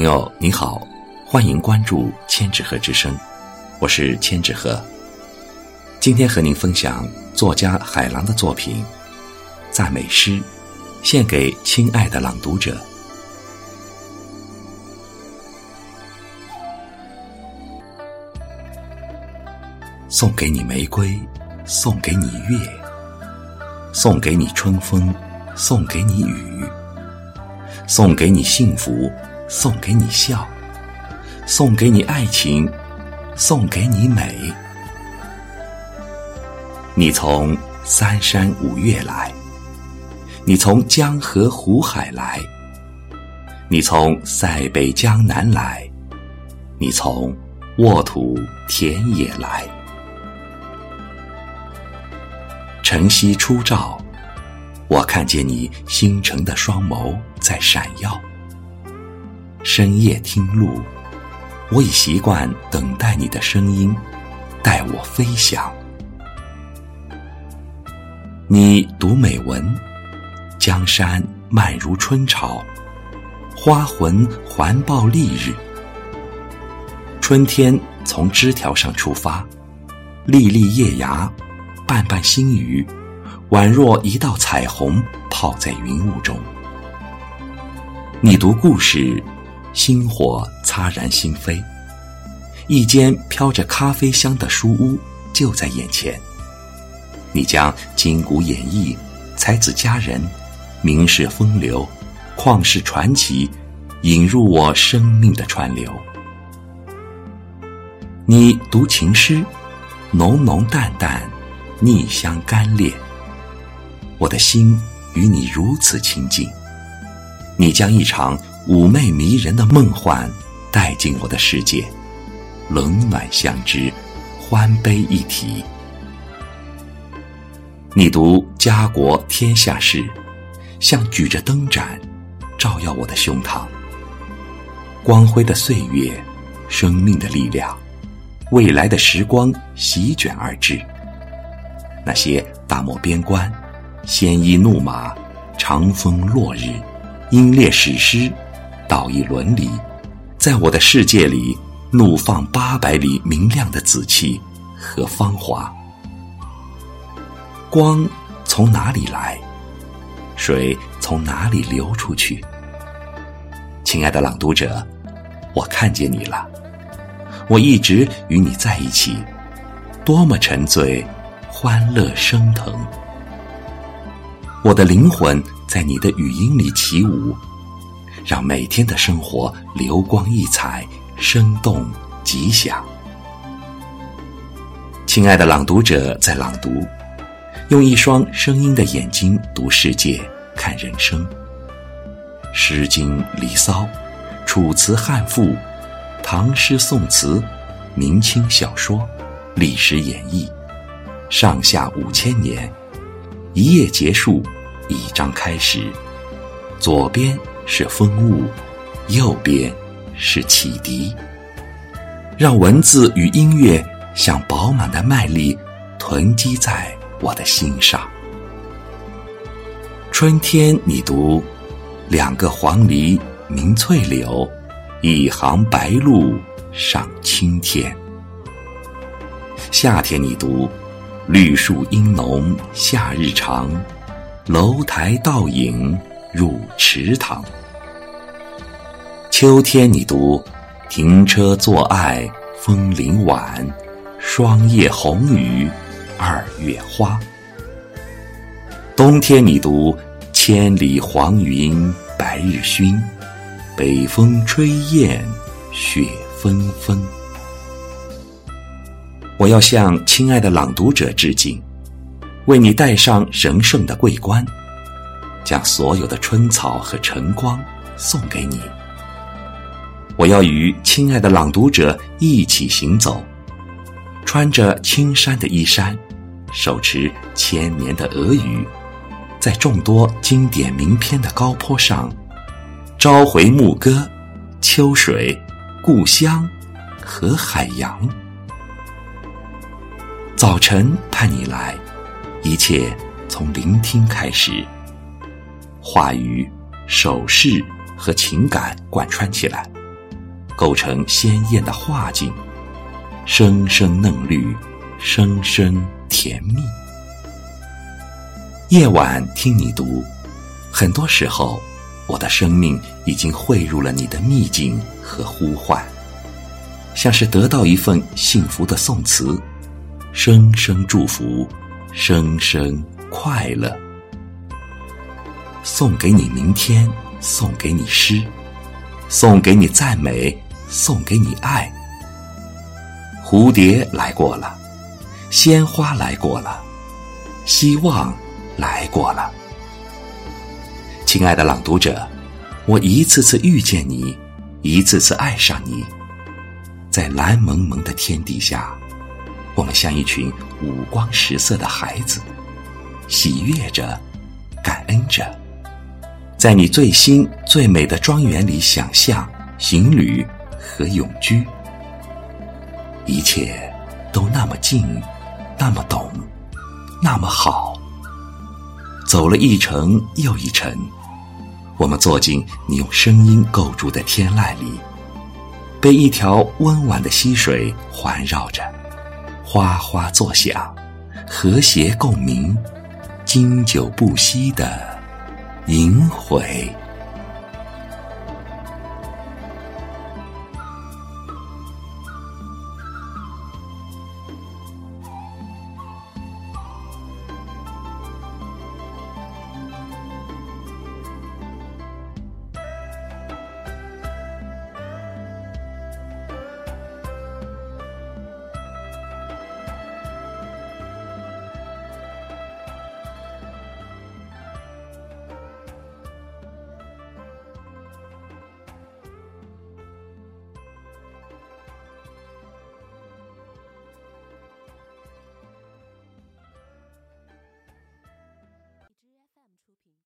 朋友你好，欢迎关注千纸鹤之声，我是千纸鹤。今天和您分享作家海浪的作品《赞美诗》，献给亲爱的朗读者。送给你玫瑰，送给你月，送给你春风，送给你雨，送给你幸福，送给你笑，送给你爱情，送给你美。你从三山五岳来，你从江河湖海来，你从塞北江南来，你从沃土田野来。晨曦初照，我看见你星辰的双眸在闪耀。深夜听路，我已习惯等待你的声音，带我飞翔。你读美文，江山漫如春潮，花魂环抱丽日。春天从枝条上出发，粒粒叶芽。瓣瓣星雨，宛若一道彩虹，泡在云雾中。你读故事，星火擦燃心扉。一间飘着咖啡香的书屋就在眼前。你将金谷演义、才子佳人、名士风流、旷世传奇引入我生命的川流。你读情诗，浓浓淡淡。逆香干裂，我的心与你如此亲近。你将一场妩媚迷人的梦幻带进我的世界，冷暖相知，欢悲一体。你读家国天下事，像举着灯盏，照耀我的胸膛。光辉的岁月，生命的力量，未来的时光席卷而至。那些大漠边关、鲜衣怒马、长风落日、英烈史诗、道义伦理，在我的世界里怒放八百里明亮的紫气和芳华。光从哪里来？水从哪里流出去？亲爱的朗读者，我看见你了，我一直与你在一起，多么沉醉！欢乐升腾，我的灵魂在你的语音里起舞，让每天的生活流光溢彩、生动吉祥。亲爱的朗读者在朗读，用一双声音的眼睛读世界、看人生。《诗经》《离骚》《楚辞》《汉赋》《唐诗》《宋词》《明清小说》《历史演义》。上下五千年，一页结束，一章开始。左边是风物，右边是启迪。让文字与音乐像饱满的麦粒囤积在我的心上。春天，你读两个黄鹂鸣翠柳，一行白鹭上青天。夏天，你读。绿树阴浓，夏日长，楼台倒影入池塘。秋天，你读停车坐爱枫林晚，霜叶红雨二月花。冬天，你读千里黄云白日曛，北风吹雁雪纷纷。我要向亲爱的朗读者致敬，为你戴上神圣的桂冠，将所有的春草和晨光送给你。我要与亲爱的朗读者一起行走，穿着青山的衣衫，手持千年的俄语，在众多经典名篇的高坡上，朝回牧歌，秋水、故乡和海洋。早晨盼你来，一切从聆听开始。话语、手势和情感贯穿起来，构成鲜艳的画境，声声嫩绿，声声甜蜜。夜晚听你读，很多时候，我的生命已经汇入了你的秘境和呼唤，像是得到一份幸福的宋词，声声祝福，声声快乐。送给你明天，送给你诗，送给你赞美，送给你爱。蝴蝶来过了，鲜花来过了，希望。来过了，亲爱的朗读者，我一次次遇见你，一次次爱上你，在蓝蒙蒙的天底下，我们像一群五光十色的孩子，喜悦着，感恩着，在你最新最美的庄园里想象、行旅和永居，一切都那么近，那么懂，那么好。走了一程又一程，我们坐进你用声音构筑的天籁里，被一条温婉的溪水环绕着，哗哗作响，和谐共鸣，经久不息的萦回。